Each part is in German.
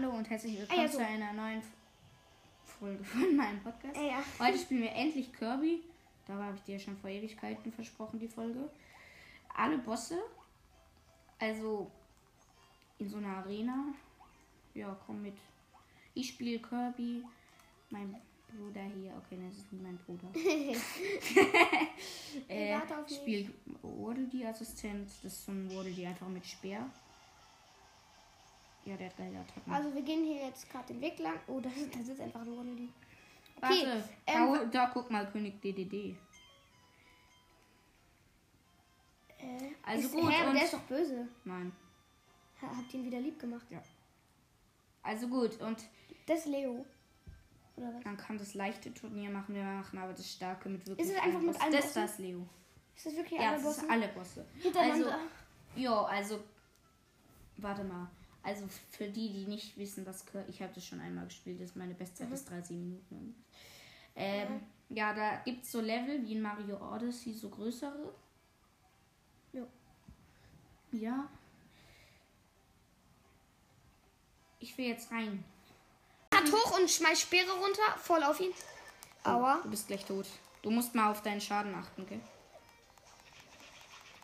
Hallo und herzlich willkommen Ah, ja, so. zu einer neuen Folge von meinem Podcast. Ah, ja. Heute spielen wir endlich Kirby. Da habe ich dir schon vor Ewigkeiten versprochen, die Folge. Alle Bosse, also in so einer Arena. Ja, komm mit. Ich spiele Kirby. Mein Bruder hier. Okay, das ist nicht mein Bruder. äh, spielt Waddle die Assistent. Das ist so ein Waddle die einfach mit Speer. Ja, der hat geile Attacken. Also wir gehen hier jetzt gerade den Weg lang. Oh, das, das ist einfach nur die. Okay, Warte, ähm, da, da guck mal, König DDD. Äh, Also ist, gut, Hä, und- der ist doch böse. Nein. Ha- Habt ihr ihn wieder lieb gemacht? Ja. Also gut, und Das ist Leo. Oder was? man kann das leichte Turnier machen, wir machen aber das starke mit wirklich Ist es einfach mit Bossen. allen Das war es, Leo. Ist das wirklich Ja, alle das Bosse? ist alle Bosse. Hintereinander. Also, ja, also, warte mal. Also für die, die nicht wissen, was Kir- ich habe das schon einmal gespielt, das ist meine Bestzeit Mhm. ist 30 Minuten. Ähm, ja, da gibt es so Level wie in Mario Odyssey, so größere. Ja. Ja. Ich will jetzt rein. Hat hoch und schmeißt Speere runter. Voll auf ihn. Aua. Du bist gleich tot. Du musst mal auf deinen Schaden achten, gell?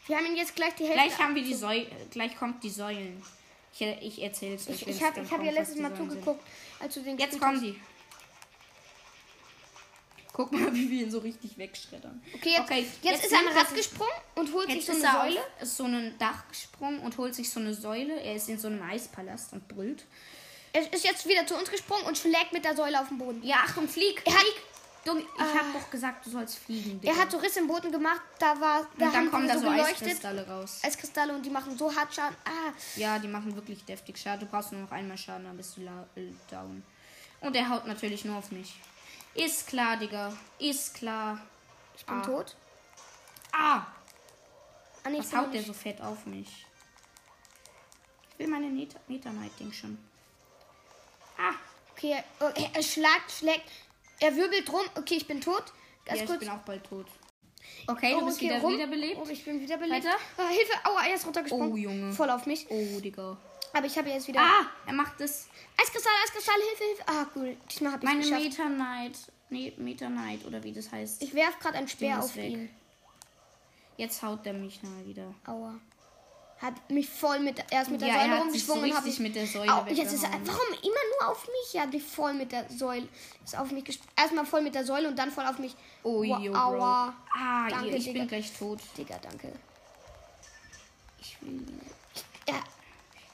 Wir haben ihn jetzt gleich die Hälfte. Gleich haben wir die Säule, gleich kommt die Säulen. Ich, ich erzähl's euch. ich ich habe hab ja letztes Mal zugeguckt, als du den Jetzt kommen die. Guck mal, wie wir ihn so richtig wegschreddern. Okay, jetzt, Okay, jetzt, jetzt ist er nimmt Rad gesprungen und holt sich so eine Säule. auf ist so ein Dach gesprungen und holt sich so eine Säule. Er ist in so einem Eispalast und brüllt. Er ist jetzt wieder zu uns gesprungen und schlägt mit der Säule auf den Boden. Ja, Achtung, flieg! Er Du, ich hab doch gesagt, du sollst fliegen. Digga. er hat so Riss im Boden gemacht, da war, da und dann kommen da so so. Eiskristalle raus. Eiskristalle und die machen so hart Schaden. Ah, Ja, die machen wirklich deftig Schaden. Du brauchst nur noch einmal Schaden, dann bist du äh, down. Und er haut natürlich nur auf mich. Ist klar, Digga. Ist klar. ich bin Ah. tot. Ah! Ah, nee, Was haut der so fett auf mich? Ich will meine Meta- Meta-Night-Ding schon. Ah! Okay, er, oh, er, er schlägt, schlägt. Er wirbelt rum. Okay, ich bin tot. Ganz Ja, ich kurz. bin auch bald tot. Okay, du Oh, bist okay, wieder rum. wiederbelebt. Oh, ich bin wiederbelebt. Weiter. Ah, Hilfe. Aua, er ist runtergesprungen. Oh, Junge. Voll auf mich. Oh, Digga. Aber ich habe jetzt wieder... Ah! Er macht das. Eiskristall, Eiskristall, Hilfe, Hilfe. Ah, cool. Diesmal habe ich Meine geschafft. Meta-Night. Nee, Meta-Night oder wie das heißt. Ich werf gerade ein Speer auf weg. ihn. Jetzt haut der mich mal wieder. Aua. Hat mich voll mit... Er ist mit der ja, Säule er sich so rumgeschwungen und habe mit der Säule Au, jetzt ist er... Warum immer nur auf mich? Er hat mich voll mit der Säule... Ist auf mich. Erstmal voll mit der Säule und dann voll auf mich. Oh, Wow, yo, aua. Ah, Danke, ich Digga. bin gleich tot. Digga, danke. Ich will. Ja,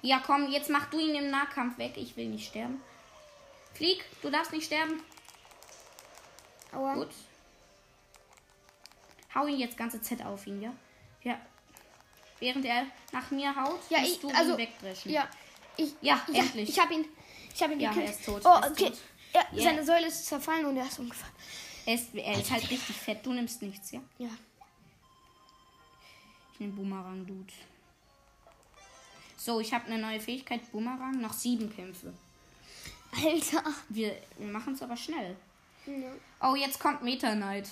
Ja, komm, jetzt mach du ihn im Nahkampf weg. Ich will nicht sterben. Flieg, du darfst nicht sterben. aua. Gut. Hau ihn jetzt ganze Z auf ihn, ja? Ja. Während er nach mir haut, Ja, musst ich- du also, ihn wegdreschen. Ja, ich, Ja, ja, endlich. Ich habe ihn, ich habe ihn Ja, gekillt. er ist tot, Oh, er ist okay. tot. Ja, Yeah. seine Säule ist zerfallen und er ist umgefallen. Er ist, er ist halt richtig fett. Du nimmst nichts, ja? Ja. Ich nehme Boomerang, Dude. So, ich habe eine neue Fähigkeit, Boomerang. Noch sieben Kämpfe. Alter. Wir, wir machen es aber schnell. Ja. Oh, jetzt kommt Meta Knight.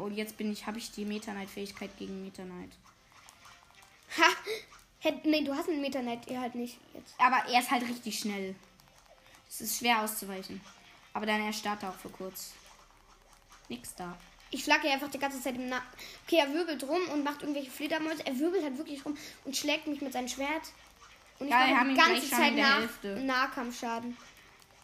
Oh, jetzt bin ich, habe ich die Meta Knight Fähigkeit gegen Meta Knight. Ha. Hätt, nee, du hast einen Meter Knight, ihr halt nicht jetzt. Aber er ist halt richtig schnell. Es ist schwer auszuweichen. Aber dann erstarrt er auch für kurz. Nix da. Ich flagge einfach die ganze Zeit im Nacken. Okay, er wirbelt rum und macht irgendwelche Fledermäuse. Er wirbelt halt wirklich rum und schlägt mich mit seinem Schwert. Und ich Ja, mache die ganze Zeit nach. Nahkampfschaden.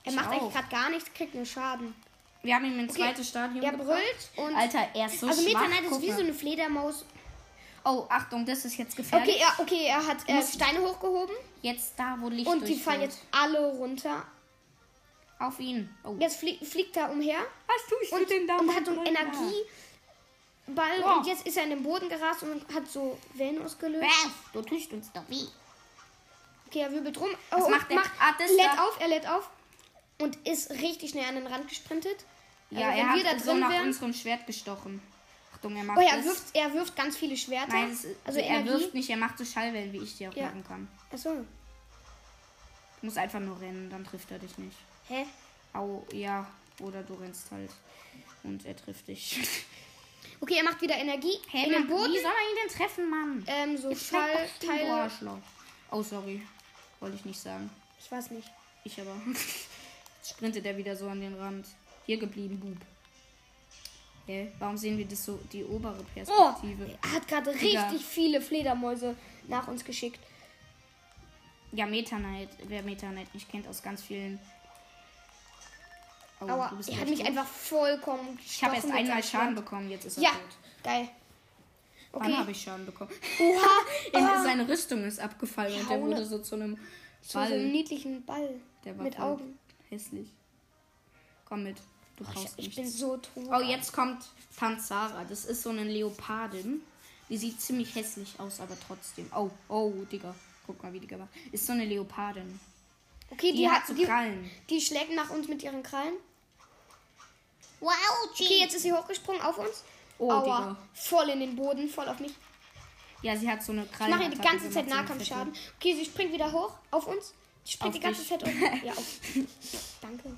Er Ich macht auch. eigentlich gerade gar nichts, kriegt nur Schaden. Wir haben ihn ins Okay, zweite Stadion Er gebracht. brüllt und. Alter, er ist so also schwach. Meta Knight ist wie so eine Fledermaus. Oh, Achtung, das ist jetzt gefährlich. Okay, ja, okay, er hat äh, Steine hochgehoben Jetzt da, wo Licht und die fallen jetzt alle runter. Auf ihn. Oh. Jetzt flie fliegt er umher Was tust und, und hat so einen? Energieball Ja. und jetzt ist er in den Boden gerast und hat so Wellen ausgelöst. Was? Du tust uns doch weh. Okay, er wirbelt rum. Was Oh, macht der? macht, Ah, lädt da. auf, er lädt auf und ist richtig schnell an den Rand gesprintet. Ja, Also, er hat so nach wären- unserem Schwert gestochen. Achtung, er macht Oh, er das. wirft, er wirft ganz viele Schwerter. Nein, ist, also er Energie. wirft nicht, er macht so Schallwellen, wie ich die auch Ja. machen kann. Achso. Du musst einfach nur rennen, dann trifft er dich nicht. Hä? Au, ja. Oder du rennst halt. Und er trifft dich. Okay, er macht wieder Energie Hä, in den Boden. Wie soll man ihn denn treffen, Mann? Ähm, so Schallteile. Oh, sorry. Wollte ich nicht sagen. Ich weiß nicht. Ich aber. Jetzt sprintet er wieder so an den Rand. Hier geblieben, Bub. Hä? Warum sehen wir das so, die obere Oh, Perspektive? er hat gerade richtig viele Fledermäuse nach uns geschickt. Ja, Meta Knight. Wer Meta Knight nicht kennt, aus ganz vielen. Oh, bist er hat mich tot. einfach vollkommen Ich habe erst einmal Schaden bekommen, jetzt ist er Ja, tot. geil. Wann Okay. habe ich Schaden bekommen? Oha, ah, seine Rüstung ist abgefallen und der wurde so zu einem zu so einem Ball. niedlichen Ball Der war mit Augen. hässlich. Komm mit. Du Ich, brauchst ich nichts. bin so tot. Oh, jetzt kommt Tanzara. Das ist so eine Leopardin. Die sieht ziemlich hässlich aus, aber trotzdem. Oh, oh, Digga. Guck mal, wie die gemacht Ist so eine Leopardin. Okay, Die, die, hat so die, Krallen. die schlägt nach uns mit ihren Krallen. Wow, Okay, jetzt ist sie hochgesprungen auf uns. Oh, Aua, Digga. voll in den Boden, voll auf mich. Ja, sie hat so eine Ich Krallen. mache ihr die ganze Zeit Nahkampfschaden. Okay, sie springt wieder hoch auf uns. Sie springt Auf die ganze dich. Zeit hoch. Ja, auf. Danke.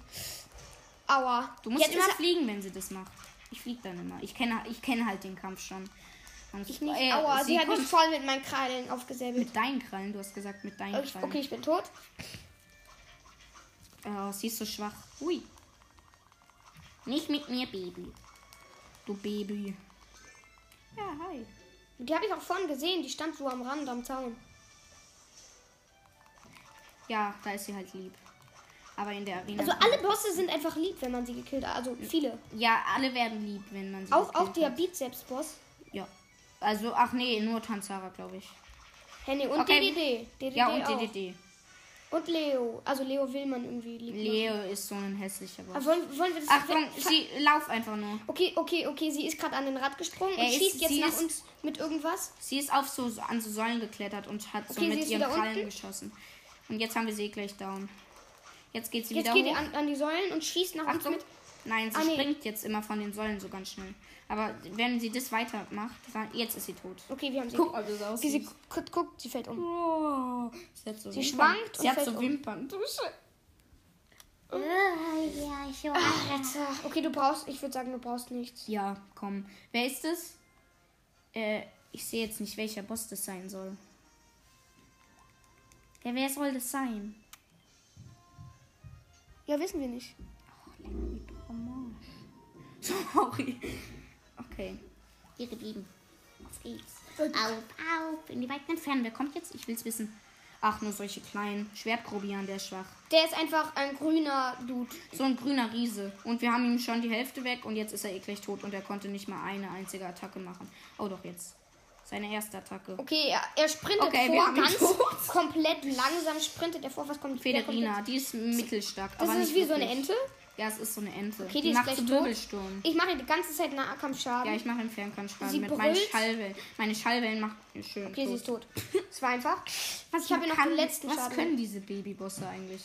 Aua. Du musst Jetzt immer er, fliegen, wenn sie das macht. Ich flieg dann immer. Ich kenne ich kenn halt den Kampf schon. Und ich nicht. äh, Aua, sie, hat mich voll mit meinen Krallen aufgesäbelt. mit deinen Krallen. Du hast gesagt mit deinen Okay, Krallen. okay, ich bin tot. Oh, sie ist so schwach. Hui. Nicht mit mir, Baby. Du Baby. Ja, hi. Die habe ich auch vorhin gesehen. Die stand so am Rand am Zaun. Ja, da ist sie halt lieb. Aber in der Arena. Also alle Bosse sind einfach lieb, wenn man sie gekillt hat. Also viele. Ja, alle werden lieb, wenn man sie. Auch, auch gekillt der hat. Bizeps-Boss. Ja. Also, ach nee, nur Tanzara, glaube ich. Henny und Okay. DDD. DDD Ja, und auch. DDD. Und Leo. Also Leo will man irgendwie lieb machen. Leo ist so ein hässlicher Boss. Aber wollen, wollen wir das... Achtung, sie lauf einfach nur. Okay, okay, okay. Sie ist gerade an den Rad gesprungen Er und ist- schießt jetzt nach ist- uns mit irgendwas. Sie ist auf so an so Säulen geklettert und hat so Okay, sie mit ihren Krallen unten. geschossen. Und jetzt haben wir sie gleich down. Jetzt geht sie Jetzt wieder geht hoch. an, an die Säulen und schießt nach uns Achtung. mit. Nein, sie Ah, nee. springt jetzt immer von den Säulen so ganz schnell. Aber wenn sie das weitermacht, dann jetzt ist sie tot. Okay, wir haben sie. Guck mal, wie sie Okay, sie aussieht. guckt, sie fällt um. Oh, sie hat so Sie Wimpern. schwankt Sie und hat so um. Wimpern. Du Sche- ja, ich weiß. Alter. Okay, du brauchst, ich würde sagen, du brauchst nichts. Ja, komm. Wer ist das? Äh, ich sehe jetzt nicht, welcher Boss das sein soll. Ja, wer soll das sein? Ja, wissen wir nicht. Sorry. Okay. Hier geblieben. Auf geht's. Auf, auf, in die weiten Entfernen. Wer kommt jetzt? Ich will's wissen. Ach, nur solche kleinen Schwertgrobian, der ist schwach. Der ist einfach ein grüner Dude. So ein grüner Riese. Und wir haben ihm schon die Hälfte weg und jetzt ist er gleich tot und er konnte nicht mal eine einzige Attacke machen. Oh, doch jetzt. Seine erste Attacke. Okay, er, er sprintet Okay, vor, ganz tot. komplett langsam sprintet er vor. Was kommt Federina, die ist mittelstark. Das aber ist nicht wie so eine wirklich. Ente. Ja, es ist so eine Ente. Okay, die die ist macht so tot. Wirbelsturm. Ich mache die ganze Zeit Nahkampfschaden. Ja, ich mache im Fernkampfschaden Sie mit meinen brüllt. Schallwellen. Meine Schallwellen macht schön. okay, sie ist tot. tot. Es war einfach. Was Ich habe noch kann- den letzten Was Schaden. können diese Babybosse eigentlich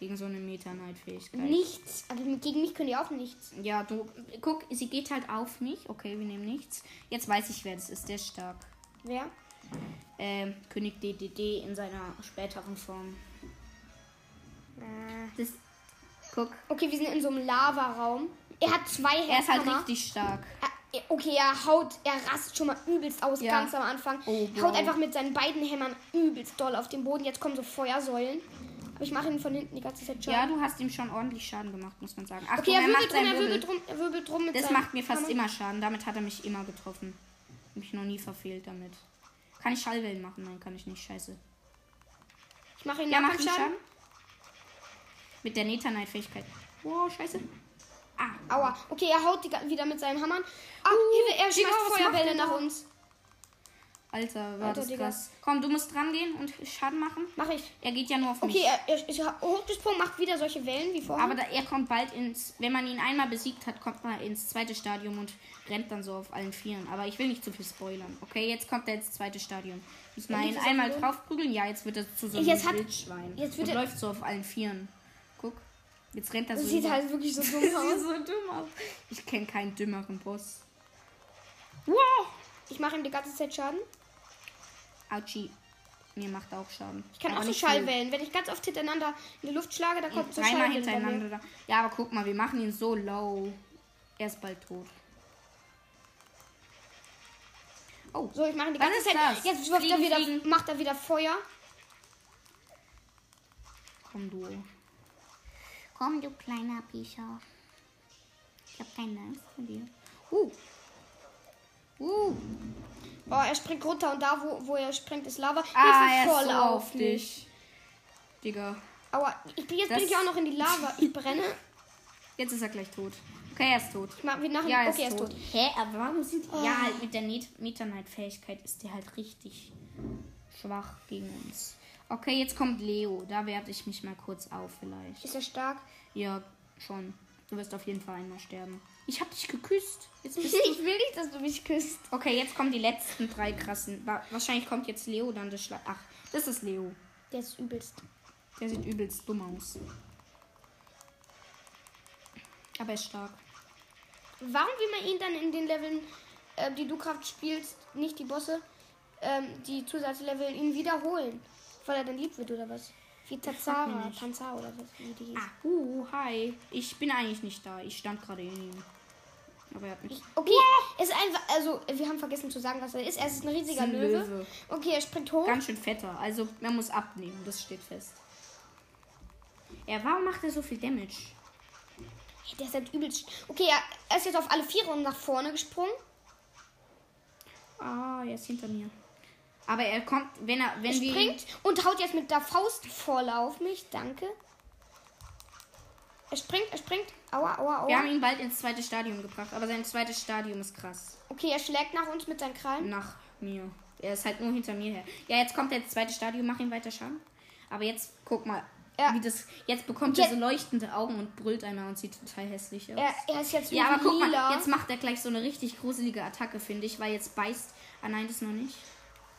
gegen so eine Meta-Knight-Fähigkeit? Nichts. Aber gegen mich können die auch nichts. Ja, du, guck, sie geht halt auf mich. Okay, wir nehmen nichts. Jetzt weiß ich, wer das ist. Der ist stark. Wer? Ähm, König DDD in seiner späteren Form. Das, guck, Okay, wir sind in so einem Lavaraum. Er hat zwei er ist halt richtig stark. Er- Okay, er haut, er rast schon mal übelst aus, Ja. ganz am Anfang. Oh, haut wow. einfach mit seinen beiden Hämmern übelst doll auf den Boden. Jetzt kommen so Feuersäulen. Aber ich mache ihn von hinten die ganze Zeit schon. Ja, du hast ihm schon ordentlich Schaden gemacht, muss man sagen. Achtung, okay, er er wirbelt drum, er Wirbel. wirbelt drum, er wirbelt drum mit Das macht mir fast Hammer. immer Schaden. Damit hat er mich immer getroffen. Mich noch nie verfehlt damit. Kann ich Schallwellen machen? Nein, kann ich nicht. Scheiße. Ich mache ihn Ja, mach Nahkampfschaden. Schaden. Mit der Neta-Knight-Fähigkeit. Oh, scheiße. Ah, Aua. Okay, er haut die, wieder mit seinen Hammern. Ah, Hilfe, er Digga, schmeißt macht Feuerbälle nach uns. Alter, war Alter, das Digga. krass. Komm, du musst dran gehen und Schaden machen. Mach ich. Er geht ja nur auf mich. Okay, er, er ist hochgesprungen, macht wieder solche Wellen wie vorher. Aber da, er kommt bald ins, wenn man ihn einmal besiegt hat, kommt man ins zweite Stadium und rennt dann so auf allen Vieren. Aber ich will nicht zu viel spoilern. Okay, jetzt kommt er ins zweite Stadium. Wir Ja, ihn einmal draufprügeln? Ja, jetzt wird er zu so einem Jetzt hat- Wildschwein. jetzt wird und er- läuft so auf allen Vieren. Guck, jetzt rennt er so das sieht über- halt wirklich so dumm aus. so dumm aus. Ich kenne keinen dümmeren Boss. Wow. Ich mache ihm die ganze Zeit Schaden. Autschi. Mir macht auch Schaden. Ich kann Aber auch so. Schallwellen. Wenn ich ganz oft hintereinander in die Luft schlage, dann kommt so Schallwellen hintereinander. Da. Ja, aber guck mal, wir machen ihn so low. Er ist bald tot. Oh, So, ich mache die ganze Zeit. das? Jetzt wirft er Fliegen, wieder, fliegen. macht er wieder Feuer. Komm, du. Komm, du kleiner Pischer. Ich hab keine Angst vor dir. Uh. Uh. Oh, er springt runter und da, wo, wo er springt, ist Lava. Ah, Hilfe, er ist voll so auf auf mich. dich. Digga. Aua, ich bin jetzt Das- bin ich auch noch in die Lava. Ich brenne. Jetzt ist er gleich tot. Okay, er ist tot. Ich mach, wir nachher, Ja, er okay, er ist tot. tot. Hä, aber warum sind die... Ja, halt mit der Meta-Knight-Fähigkeit ist der halt richtig schwach gegen uns. Okay, jetzt kommt Leo. Da werde ich mich mal kurz auf vielleicht. Ist er stark? Ja, schon. Du wirst auf jeden Fall einmal sterben. Ich hab dich geküsst. Jetzt bist Ich will nicht, dass du mich küsst. Okay, jetzt kommen die letzten drei krassen. Wa- Wahrscheinlich kommt jetzt Leo, dann das Schlag. Ach, das ist Leo. Der ist übelst. Der sieht übelst dumm aus. Aber er ist stark. Warum will man ihn dann in den Leveln, äh, die du gerade spielst, nicht die Bosse, ähm, die Zusatzlevel, ihn wiederholen? Weil er dann lieb wird oder was? Wie Tazara. Panzer oder was, wie die hieß. Ah, uh, hi. Ich bin eigentlich nicht da. Ich stand gerade in ihm. Aber er hat mich. Okay, es ist einfach, also wir haben vergessen zu sagen, was er ist. Er ist ein riesiger Ist ein Löwe. Löwe. Okay, er springt hoch. Ganz schön fetter. Also, man muss abnehmen. Das steht fest. Ja, warum macht er so viel Damage? Hey, der ist halt übelst. Okay, er, ist jetzt auf alle Viere und nach vorne gesprungen. Ah, er ist hinter mir. Aber er kommt, wenn er, wenn Er wir. springt und haut jetzt mit der Faust voll auf mich. Danke. Er springt, er springt. Aua, aua, Wir aua. haben ihn bald ins zweite Stadium gebracht, aber sein zweites Stadium ist krass. Okay, er schlägt nach uns mit seinen Krallen. Nach mir. Er ist halt nur hinter mir her. Ja, jetzt kommt der zweite Stadium, mach ihm weiter Schaden. Aber jetzt guck mal, Ja. wie das. Jetzt bekommt Jetzt- er so leuchtende Augen und brüllt einmal und sieht total hässlich aus. Er, er ist jetzt ja, aber guck mal, jetzt macht er gleich so eine richtig gruselige Attacke, finde ich, weil jetzt beißt. Ah nein, das noch nicht.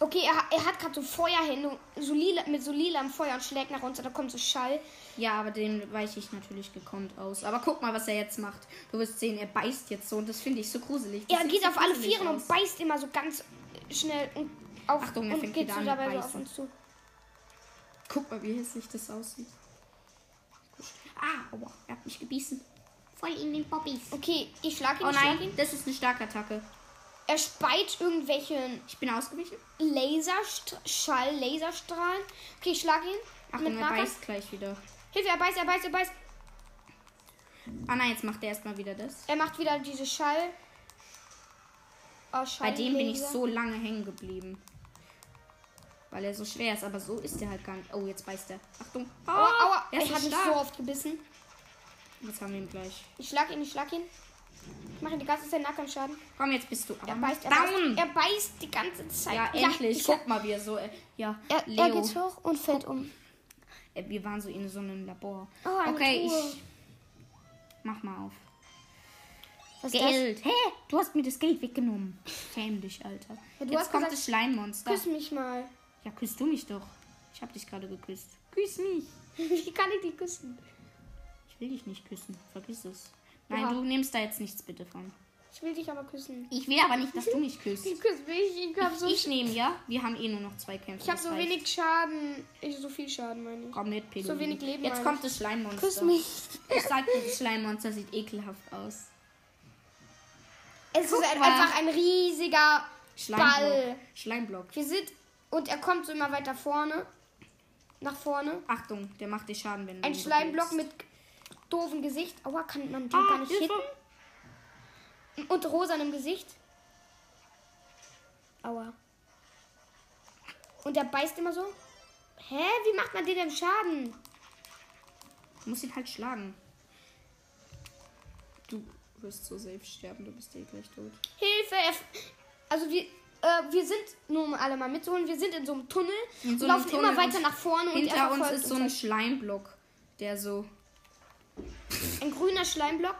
Okay, er, er hat gerade so Feuerhände, so lila, mit so lila im Feuer und schlägt nach uns. und Da kommt so Schall. Ja, aber den weiche ich natürlich gekonnt aus. Aber guck mal, was er jetzt macht. Du wirst sehen, er beißt jetzt so und das finde ich so gruselig. Das Er geht so auf alle Vieren und aus. beißt immer so ganz schnell und auf Achtung, er und fängt geht so dabei so auf uns zu. Guck mal, wie hässlich das aussieht. Ah, aua, er hat mich gebissen. Voll in den Bobbys. Okay, ich schlag ihn, Oh nein, ihn. das ist eine starke Attacke. Er speit irgendwelche Ich bin ausgewichen. Laserschall, Laserstrahlen. Okay, ich schlag ihn. Achtung, mit er beißt gleich wieder. Hilfe, er beißt, er beißt, er beißt. Ah nein, jetzt macht er erstmal wieder das. Er macht wieder diese Schall. Oh, Schall Bei dem bin ich so lange hängen geblieben. Weil er so schwer ist, aber so ist er halt gar nicht. Oh, jetzt beißt er. Achtung. Aua, aua. er Er hat mich so oft gebissen. Jetzt haben wir ihn gleich. Ich schlag ihn, ich schlag ihn. Ich mache die ganze Zeit Nackerschaden. Komm, jetzt bist du Er beißt, er down. beißt, er beißt die ganze Zeit. ja, endlich. ich Guck mal, wie er so. Äh, ja, Er, Leo. er geht hoch und fällt um. Äh, wir waren so in so einem Labor. Oh, okay, Truhe. ich. Mach mal auf. Was? Geld. Hä? Du hast mir das Geld weggenommen. Schäm dich, Alter. Ja, Jetzt kommt gesagt, das Schleimmonster. Küss mich mal. Ja, küsst du mich doch. Ich hab dich gerade geküsst. Küss mich. Wie kann ich die küssen? Ich will dich nicht küssen. Vergiss es. Nein, Ja. du nimmst da jetzt nichts bitte von. Ich will dich aber küssen. Ich will aber nicht, dass du mich küsst. Ich küsse mich. Ich habe so, Ich nehme, ja? Wir haben eh nur noch zwei Kämpfe. ich hab das so reicht. wenig Schaden. Ich so viel Schaden, meine ich. Komm mit, Pedro. so wenig Leben, Jetzt kommt das Schleimmonster. Küss mich. Ich sag dir, das Schleimmonster sieht ekelhaft aus. Es Guck ist ein, einfach ein riesiger Schleimblock. Ball. Schleimblock. Wir sind. Und er kommt so immer weiter vorne. Nach vorne. Achtung, der macht dir Schaden, wenn du Ein Schleimblock mit doofen Gesicht. Aua, kann man den Ah, gar nicht Hilfe. hitten? Und rosanem Gesicht. Aua. Und der beißt immer so. Hä? Wie macht man den denn Schaden? Du musst ihn halt schlagen. Du wirst so safe sterben, du bist eh gleich tot. Hilfe! F- also wir, äh, wir sind, nur um alle mal mitzuholen, wir sind in so einem Tunnel so und einem laufen Tunnel immer weiter nach vorne und er Hinter uns ist so ein Schleimblock, der so ein grüner Schleimblock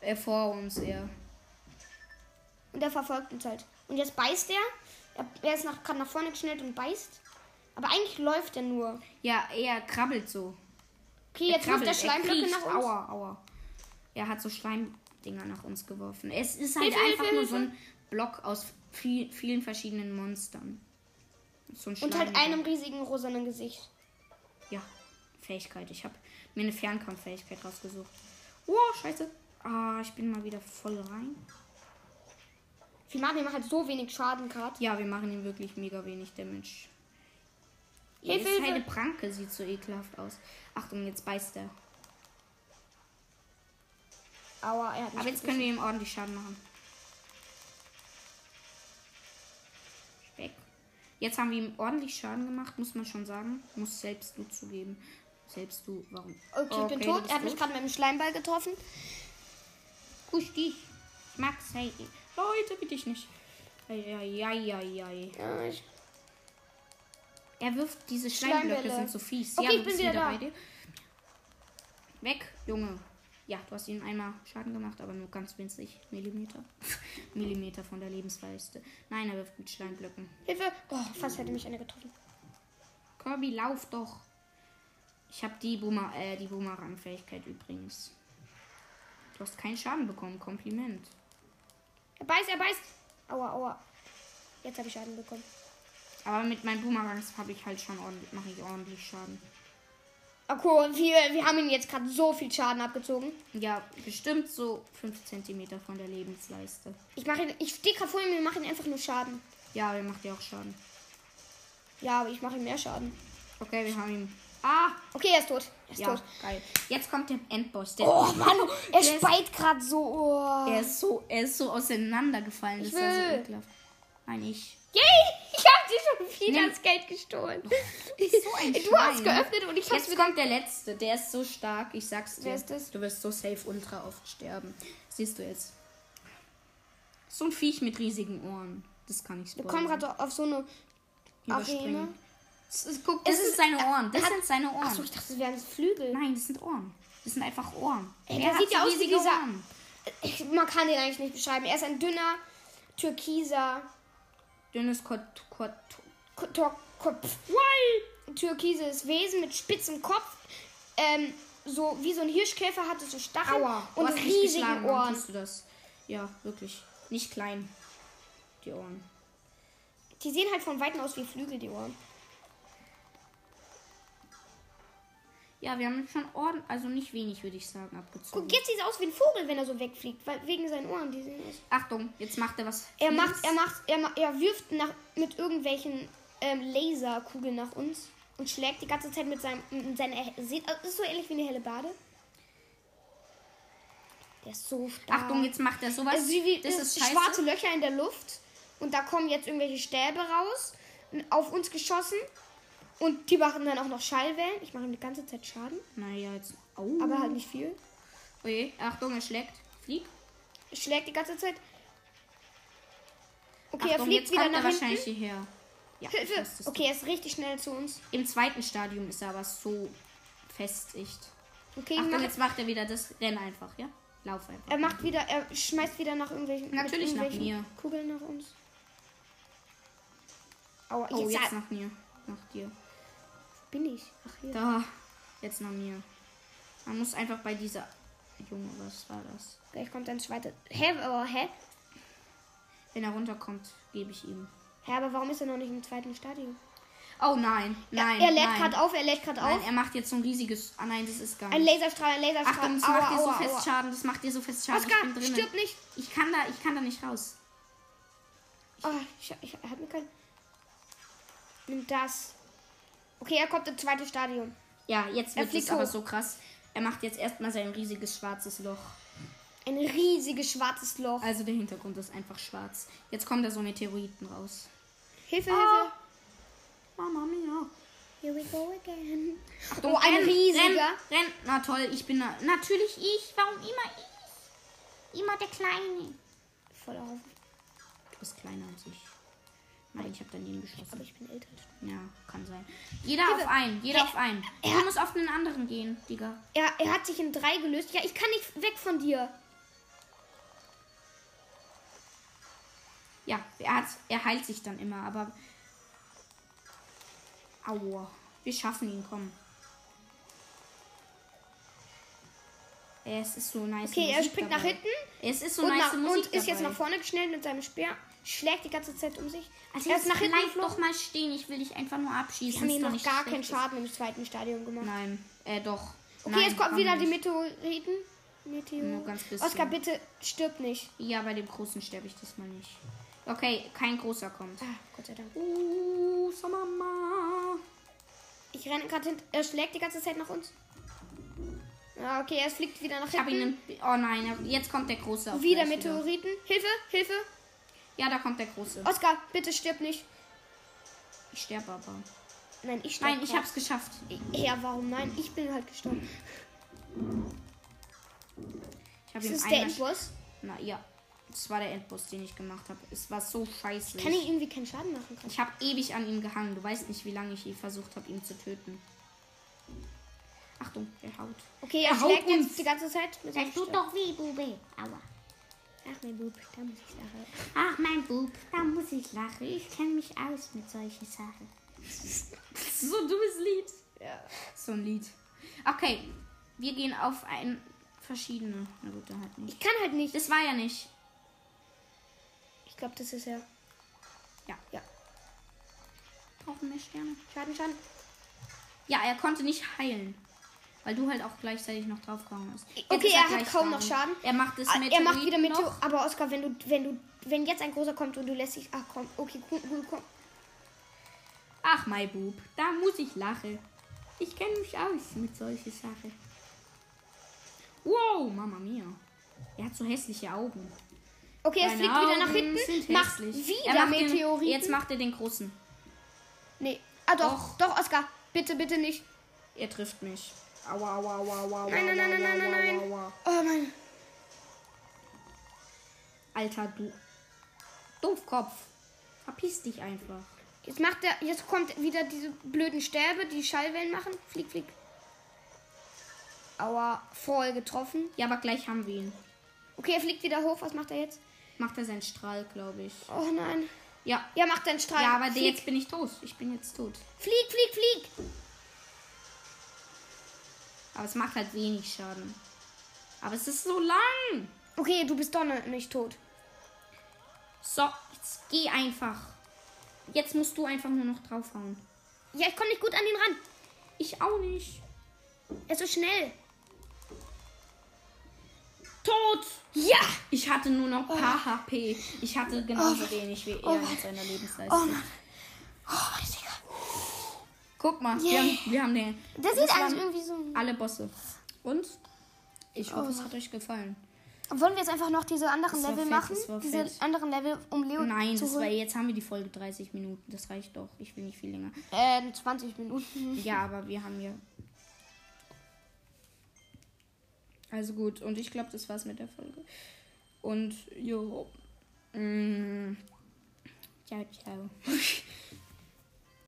äh, vor uns eher. und er verfolgt uns halt. Und jetzt beißt er. Er, er ist nach, gerade nach vorne geschnellt und beißt. Aber eigentlich läuft er nur. Ja, er krabbelt so. Okay, Er jetzt wirft er Schleimblöcke nach uns. Aua, aua. Er hat so Schleimdinger nach uns geworfen. Es ist halt Hilfe, einfach Hilfe, nur Hilfe. so ein Block aus viel, vielen verschiedenen Monstern. So ein Und halt einem riesigen rosanen Gesicht. Ja, Fähigkeit. Ich habe mir eine Fernkampffähigkeit rausgesucht. Oh, scheiße. Ah, ich bin mal wieder voll rein. Wir machen ihm halt so wenig Schaden gerade. Ja, wir machen ihm wirklich mega wenig Damage. Hilfe, ist Hilfe. eine Pranke, sieht so ekelhaft aus. Achtung, jetzt beißt er. Aua, er hat Aber jetzt können wir ihm ordentlich Schaden machen. Weg. Jetzt haben wir ihm ordentlich Schaden gemacht, muss man schon sagen. Muss selbst du zugeben. Selbst du, warum? Okay, ich bin du tot. Er hat mich gerade mit dem Schleimball getroffen. Kusch dich. Ich mag's. Hey. Leute, bitte ich nicht. Eieieiei. Ja, ich, Er wirft diese Schleimblöcke, Schleimbälle. sind so fies. Okay, ja, ich bin wieder da. bei dir. Weg, Junge. Ja, du hast ihm einmal Schaden gemacht, aber nur ganz winzig. Millimeter. Millimeter von der Lebensleiste. Nein, er wirft mit Schleimblöcken. Hilfe. Oh, fast hätte mich einer getroffen. Kirby, lauf doch. Ich habe die, Boomer, äh, die Boomerang-Fähigkeit übrigens. Du hast keinen Schaden bekommen. Kompliment. Er beißt, er beißt. Aua, aua. Jetzt habe ich Schaden bekommen. Aber mit meinen Boomerangs habe ich halt schon ordentlich, mache ich ordentlich Schaden. Okay, wir, wir haben ihn jetzt gerade so viel Schaden abgezogen. Ja, bestimmt so 5 cm von der Lebensleiste. Ich mache ihn, ich stehe gerade vor ihm, wir machen einfach nur Schaden. Ja, er macht ja auch Schaden. Ja, aber ich mache ihm mehr Schaden. Okay, wir haben ihn. Ah! Okay, er ist tot. Er ist Ja, tot. geil. Jetzt kommt der Endboss. Der, Oh Mann, er ist- speit gerade so. Oh. er, ist so, er ist so auseinandergefallen. Ich Das ist ja so will. ekelhaft. Nein, ich. Yay, ich habe dir schon wieder Nimm- das Geld gestohlen. So ein du hast Schwein. geöffnet und ich hab's Jetzt kommt der letzte. Der ist so stark. Ich sag's dir. Wer ist das? Du wirst so safe ultra oft sterben. Siehst du jetzt. So ein Viech mit riesigen Ohren. Das kann ich Wir spoilern. kommen gerade auf so eine Arena. Guck, das Es ist seine Ohren. Das hat- sind seine Ohren. Achso, ich dachte, das wären Flügel. Nein, das sind Ohren. Das sind einfach Ohren. Ey, der hat sieht ja aus wie riesige dieser- Ohren? Ich, man kann den eigentlich nicht beschreiben. Er ist ein dünner, türkiser Dünnes Kot, Kot, Ko- Tor- Kopf. Türkises Wesen mit spitzem Kopf. Ähm, so wie so ein Hirschkäfer hatte so Stacheln Aua. Und riesige Ohren. du das? Ja, wirklich. Nicht klein. Die Ohren. Die sehen halt von Weitem aus wie Flügel, die Ohren. Ja, wir haben schon Orden, also nicht wenig, würde ich sagen, abgezogen. Guck, jetzt sieht es aus wie ein Vogel, wenn er so wegfliegt, weil wegen seinen Ohren. Die sehen aus. Achtung, jetzt macht er was. Er macht, er macht, er, ma- er wirft nach, mit irgendwelchen ähm, Laserkugeln nach uns und schlägt die ganze Zeit mit seinem, mit seiner, sieht, das ist so ähnlich wie eine helle Bade. Der ist so stark. Achtung, jetzt macht er sowas. Also wie, wie, das das ist scheiße. schwarze Löcher in der Luft und da kommen jetzt irgendwelche Stäbe raus, auf uns geschossen und die machen dann auch noch Schallwellen. Ich mache ihm die ganze Zeit Schaden, Naja, jetzt. Au. aber halt nicht viel. Oje, Achtung, er schlägt. Flieg. Schlägt die ganze Zeit. Okay, er Achtung, fliegt jetzt wieder kommt er nach hinten. wahrscheinlich hierher. Ja, Okay, er ist richtig schnell zu uns. Im zweiten Stadium ist er aber so festigt. Okay, Achtung, mach, jetzt macht er wieder das. Renn einfach, ja? Lauf einfach. er macht wieder, er schmeißt wieder nach irgendwelchen, Natürlich nach irgendwelchen mir. Kugeln nach uns. Aua, oh, jetzt, jetzt nach mir. Nach dir. Bin ich. Ach hier. Da. Jetzt nach mir. Man muss einfach bei dieser. Junge, was war das? Gleich kommt ein zweiter. Hä, aber hä? Wenn er runterkommt, gebe ich ihm. Hä, aber warum ist er noch nicht im zweiten Stadium? Oh nein, nein. er lädt nein. gerade auf, er lädt gerade Nein, auf. er macht jetzt so ein riesiges. Ah nein, das ist gar Ein nicht. Laserstrahl, ein Laserstrahl. Achtung, das aua, macht dir so aua, fest aua. Schaden. Das macht dir so fest Schaden. ich drinnen. stirb nicht. Ich kann da, ich kann da nicht raus. Oh, ich, ich, er hat mir kein. Nimm das. Okay, er kommt im zweiten Stadium. Ja, jetzt wird es aber so krass. Er macht jetzt erstmal sein riesiges schwarzes Loch. Ein riesiges schwarzes Loch. Also der Hintergrund ist einfach schwarz. Jetzt kommen da so Meteoriten raus. Hilfe, Ah. Hilfe. Mama mia. Here we go again. Achtung, Oh, ein renn, riesiger. Renn, renn. Na toll, ich bin da. Natürlich ich. Warum immer ich? Immer der Kleine. Voller Haufen. Du bist kleiner als ich. Nein, ich habe daneben geschossen. Aber ich bin älter. Ja, kann sein. Jeder Hilfe. auf einen, jeder Hey, auf einen. er- Du musst auf einen anderen gehen, Digga. Er, er hat sich in drei gelöst. Ja, ich kann nicht weg von dir. Ja, er, hat, er heilt sich dann immer, aber. Aua. Wir schaffen ihn, komm. Es ist so nice. Okay, er Musik springt nach dabei. hinten Es ist so und, nice nach, Musik und ist jetzt dabei. nach vorne geschnellt mit seinem Speer. Schlägt die ganze Zeit um sich. Also er jetzt ist nach hinten bleib doch mal stehen. Ich will dich einfach nur abschießen. Ist ihm doch noch nicht gar keinen Schaden im zweiten Stadium gemacht. Nein, äh, doch. Okay, Nein, jetzt kommen wieder wir die nicht. Meteoriten. Meteor. Nur ganz bisschen. Oskar, bitte stirb nicht. Ja, bei dem großen sterbe ich diesmal nicht. Okay, kein großer kommt. Ah, Gott sei Dank. Uh, so Mama. Ich renne gerade hin. Er schlägt die ganze Zeit nach uns. Ja, okay, er fliegt wieder nach Ich habe hinten. ihn. Oh nein, jetzt kommt der große. Auf wieder Meteoriten. Hilfe, Hilfe. Ja, da kommt der große. Oskar, bitte stirb nicht. Ich sterbe aber. Nein, ich sterb Nein, ich hab's geschafft. Ja, warum nein? Ich bin halt gestorben. Ich Ist das der. Endboss? Na ja. Das war der Endboss, den ich gemacht habe. Es war so scheiße. Kann ich irgendwie keinen Schaden machen? Kann. Ich habe ewig an ihm gehangen. Du weißt nicht, wie lange ich versucht habe, ihn zu töten. Achtung, er haut. Okay, er Er haut uns. jetzt die ganze Zeit mit Das seinem tut doch weh, Bube. Aua. Ach, mein Bub, da muss ich sagen. Ach, mein Bub, da muss ich lachen. Ich kenne mich aus mit solchen Sachen. So ein dummes Lied. Ja. So ein Lied. Okay, wir gehen auf ein verschiedene. Na gut, dann halt nicht. Ich kann halt nicht. Das war ja nicht. Ich glaube, das ist ja. Ja. Ja. Brauchen mehr Sterne. Schaden, Schaden. Ja, er konnte nicht heilen. Weil du halt auch gleichzeitig noch draufgehauen hast. Jetzt Okay, ist er hat kaum noch Schaden. Er macht das Ah, mit Er macht wieder Meteor. Aber Oskar, wenn du, wenn du, wenn jetzt ein großer kommt und du lässt dich. Ach komm, okay, cool, cool, komm. Ach, mein Bub, da muss ich lachen. Ich kenne mich aus mit solchen Sachen. Wow, Mama mia. Er hat so hässliche Augen. Okay, es Deine fliegt wieder nach Augen hinten. sind Macht wieder Er macht den, Meteoriten. Jetzt macht er den großen. Nee. Ah doch, doch, Oskar. Bitte, bitte nicht. Er trifft mich. Aua, aua, aua, aua, aua, Nein, nein, nein, nein, nein, nein. Oh mein. Alter, du. Doofkopf. Verpiss dich einfach. Jetzt macht er. Jetzt kommt wieder diese blöden Stäbe, die Schallwellen machen. Flieg, flieg. Aua, voll getroffen. Ja, aber gleich haben wir ihn. Okay, er fliegt wieder hoch. Was macht er jetzt? Macht er seinen Strahl, glaube ich. Oh nein. Ja. Ja, macht einen Strahl. Ja, aber flieg, jetzt bin ich tot. Ich bin jetzt tot. flieg, flieg, flieg. Aber es macht halt wenig Schaden. Aber es ist so lang. Okay, du bist doch nicht tot. So, jetzt geh einfach. Jetzt musst du einfach nur noch draufhauen. Ja, ich komme nicht gut an ihn ran. Ich auch nicht. Er ist so schnell. Tot! Ja! Ich hatte nur noch paar HP. Ich hatte genauso wenig wie er mit seiner Lebensleistung. Oh, Digga. Guck mal, wir, haben, wir haben den. Das sieht alles irgendwie so. Alle Bosse. Und? Ich hoffe, es hat euch gefallen. Wollen wir jetzt einfach noch diese anderen war Level fett, machen? war Diese fett. anderen Level, um Leo Nein, zu das war holen? jetzt haben wir die Folge 30 Minuten. Das reicht doch. Ich will nicht viel länger. Äh, 20 Minuten. Ja, aber wir haben ja. Also gut, und ich glaube, das war's mit der Folge. Und jo. Mm, ciao, ciao.